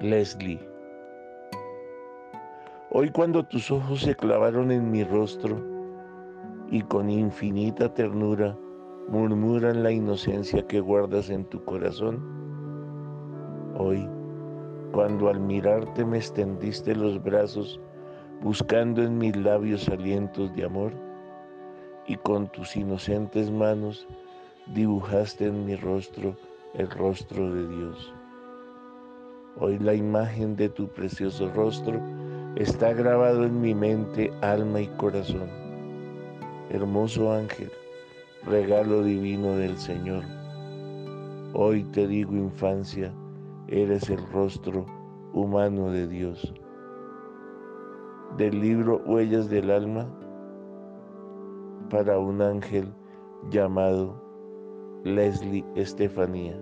Leslie. Hoy cuando tus ojos se clavaron en mi rostro y con infinita ternura murmuran la inocencia que guardas en tu corazón, hoy cuando al mirarte me extendiste los brazos buscando en mis labios alientos de amor y con tus inocentes manos dibujaste en mi rostro el rostro de Dios. Hoy la imagen de tu precioso rostro está grabado en mi mente, alma y corazón. Hermoso ángel, regalo divino del Señor. Hoy te digo infancia, eres el rostro humano de Dios. Del libro Huellas del Alma para un ángel llamado Leslie Estefanía.